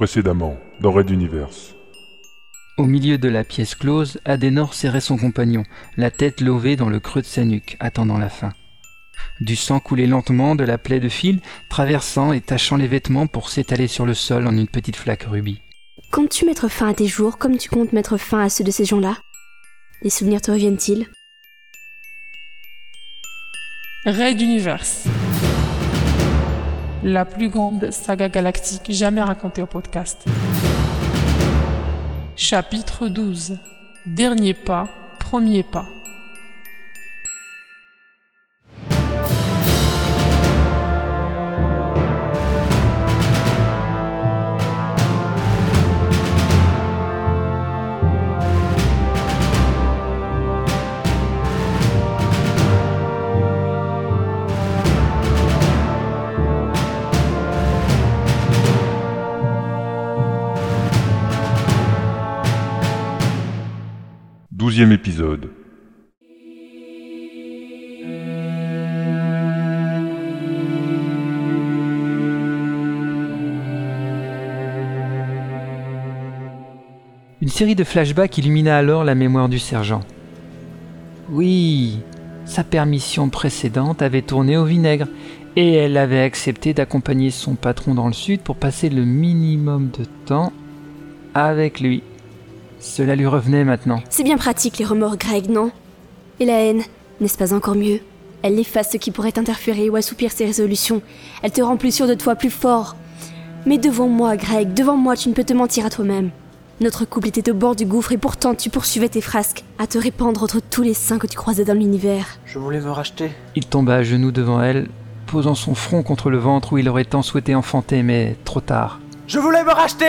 Précédemment, dans Red Universe. Au milieu de la pièce close, Adenor serrait son compagnon, la tête levée dans le creux de sa nuque, attendant la fin. Du sang coulait lentement de la plaie de fil, traversant et tachant les vêtements pour s'étaler sur le sol en une petite flaque rubis. Comptes-tu mettre fin à tes jours comme tu comptes mettre fin à ceux de ces gens-là? Les souvenirs te reviennent-ils? Raid Universe. La plus grande saga galactique jamais racontée au podcast. Chapitre 12. Dernier pas, premier pas. Une série de flashbacks illumina alors la mémoire du sergent. Oui, sa permission précédente avait tourné au vinaigre, et elle avait accepté d'accompagner son patron dans le sud pour passer le minimum de temps avec lui. Cela lui revenait maintenant. C'est bien pratique les remords, Greg, non? Et la haine, n'est-ce pas encore mieux? Elle efface ce qui pourrait interférer ou assoupir ses résolutions. Elle te rend plus sûr de toi, plus fort. Mais devant moi, Greg, devant moi, tu ne peux te mentir à toi-même. Notre couple était au bord du gouffre et pourtant tu poursuivais tes frasques, à te répandre entre tous les saints que tu croisais dans l'univers. Je voulais me racheter. Il tomba à genoux devant elle, posant son front contre le ventre où il aurait tant souhaité enfanter, mais trop tard. Je voulais me racheter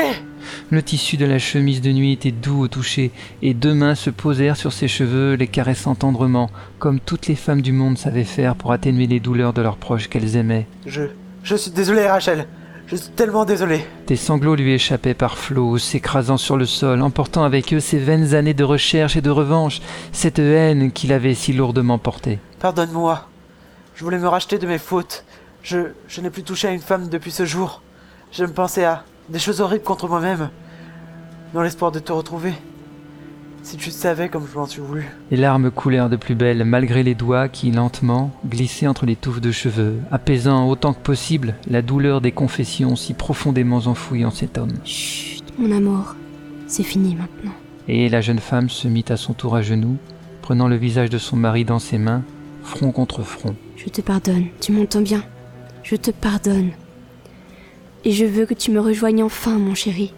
Le tissu de la chemise de nuit était doux au toucher, et deux mains se posèrent sur ses cheveux, les caressant tendrement, comme toutes les femmes du monde savaient faire pour atténuer les douleurs de leurs proches qu'elles aimaient. Je. Je suis désolé, Rachel. Je suis tellement désolé. Des sanglots lui échappaient par flots, s'écrasant sur le sol, emportant avec eux ces vaines années de recherche et de revanche, cette haine qu'il avait si lourdement portée. Pardonne-moi. Je voulais me racheter de mes fautes. Je. Je n'ai plus touché à une femme depuis ce jour. Je me pensais à des choses horribles contre moi-même, dans l'espoir de te retrouver. Si tu savais comme je m'en suis voulu. Les larmes coulèrent de plus belle, malgré les doigts qui, lentement, glissaient entre les touffes de cheveux, apaisant autant que possible la douleur des confessions si profondément enfouies en cet homme. Chut, mon amour, c'est fini maintenant. Et la jeune femme se mit à son tour à genoux, prenant le visage de son mari dans ses mains, front contre front. Je te pardonne, tu m'entends bien? Je te pardonne. Et je veux que tu me rejoignes enfin, mon chéri.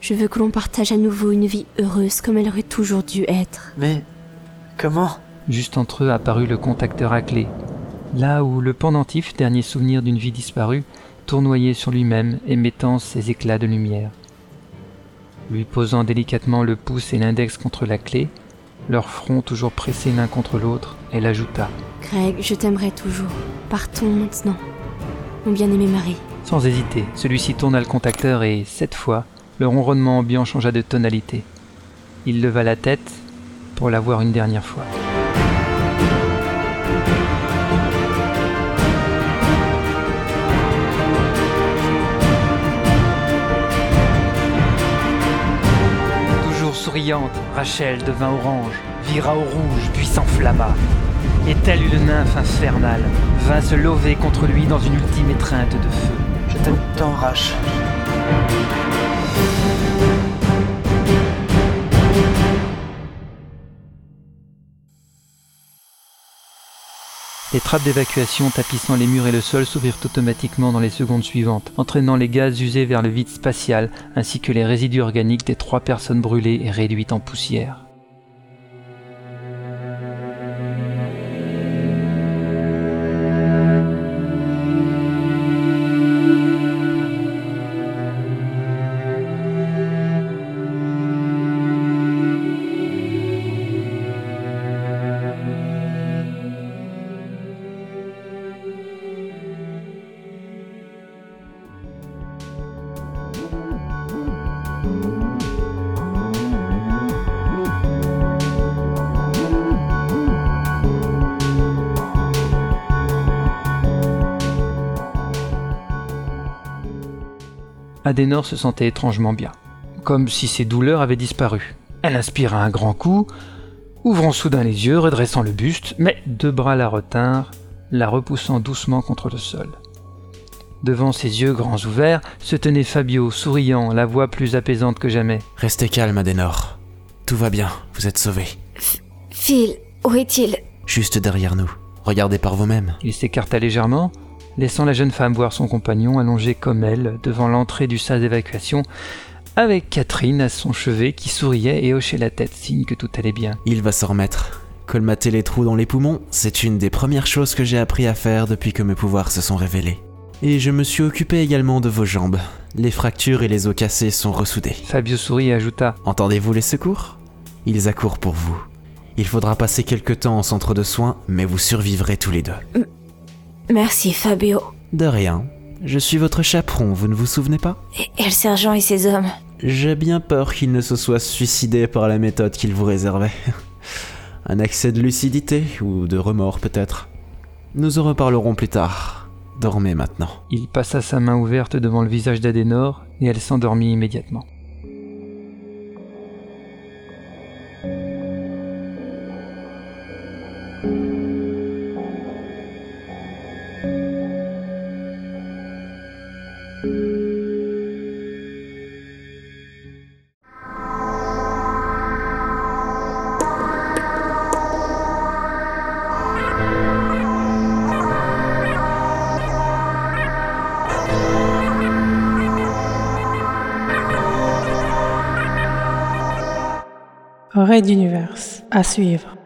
Je veux que l'on partage à nouveau une vie heureuse comme elle aurait toujours dû être. Mais. Comment? Juste entre eux apparut le contacteur à clé, là où le pendentif, dernier souvenir d'une vie disparue, tournoyait sur lui-même, émettant ses éclats de lumière. Lui posant délicatement le pouce et l'index contre la clé, leurs fronts toujours pressés l'un contre l'autre, elle ajouta Greg, je t'aimerai toujours. Partons maintenant. Mon bien-aimé mari. Sans hésiter, celui-ci tourna le contacteur et, cette fois, le ronronnement ambiant changea de tonalité. Il leva la tête pour la voir une dernière fois. Toujours souriante, Rachel devint orange, vira au rouge, puis s'enflamma. Et telle une nymphe infernale, vint se lever contre lui dans une ultime étreinte de feu. Les trappes d'évacuation tapissant les murs et le sol s'ouvrirent automatiquement dans les secondes suivantes, entraînant les gaz usés vers le vide spatial ainsi que les résidus organiques des trois personnes brûlées et réduites en poussière. Adenor se sentait étrangement bien, comme si ses douleurs avaient disparu. Elle inspira un grand coup, ouvrant soudain les yeux, redressant le buste, mais deux bras la retinrent, la repoussant doucement contre le sol. Devant ses yeux grands ouverts se tenait Fabio, souriant, la voix plus apaisante que jamais. Restez calme, Adenor. Tout va bien, vous êtes sauvé. Phil, où est-il? Juste derrière nous. Regardez par vous-même. Il s'écarta légèrement, laissant la jeune femme voir son compagnon allongé comme elle devant l'entrée du sas d'évacuation, avec Catherine à son chevet qui souriait et hochait la tête, signe que tout allait bien. Il va s'en remettre. Colmater les trous dans les poumons, c'est une des premières choses que j'ai appris à faire depuis que mes pouvoirs se sont révélés. Et je me suis occupé également de vos jambes. Les fractures et les os cassés sont ressoudés. Fabio sourit et ajouta Entendez-vous les secours? Ils accourent pour vous. Il faudra passer quelque temps en centre de soins, mais vous survivrez tous les deux. Merci, Fabio. De rien. Je suis votre chaperon, vous ne vous souvenez pas? Et, et le sergent et ses hommes? J'ai bien peur qu'il ne se soit suicidé par la méthode qu'il vous réservait. Un accès de lucidité ou de remords peut-être. Nous en reparlerons plus tard. Dormez maintenant. Il passa sa main ouverte devant le visage d'Adenor et elle s'endormit immédiatement. Raid d'univers à suivre.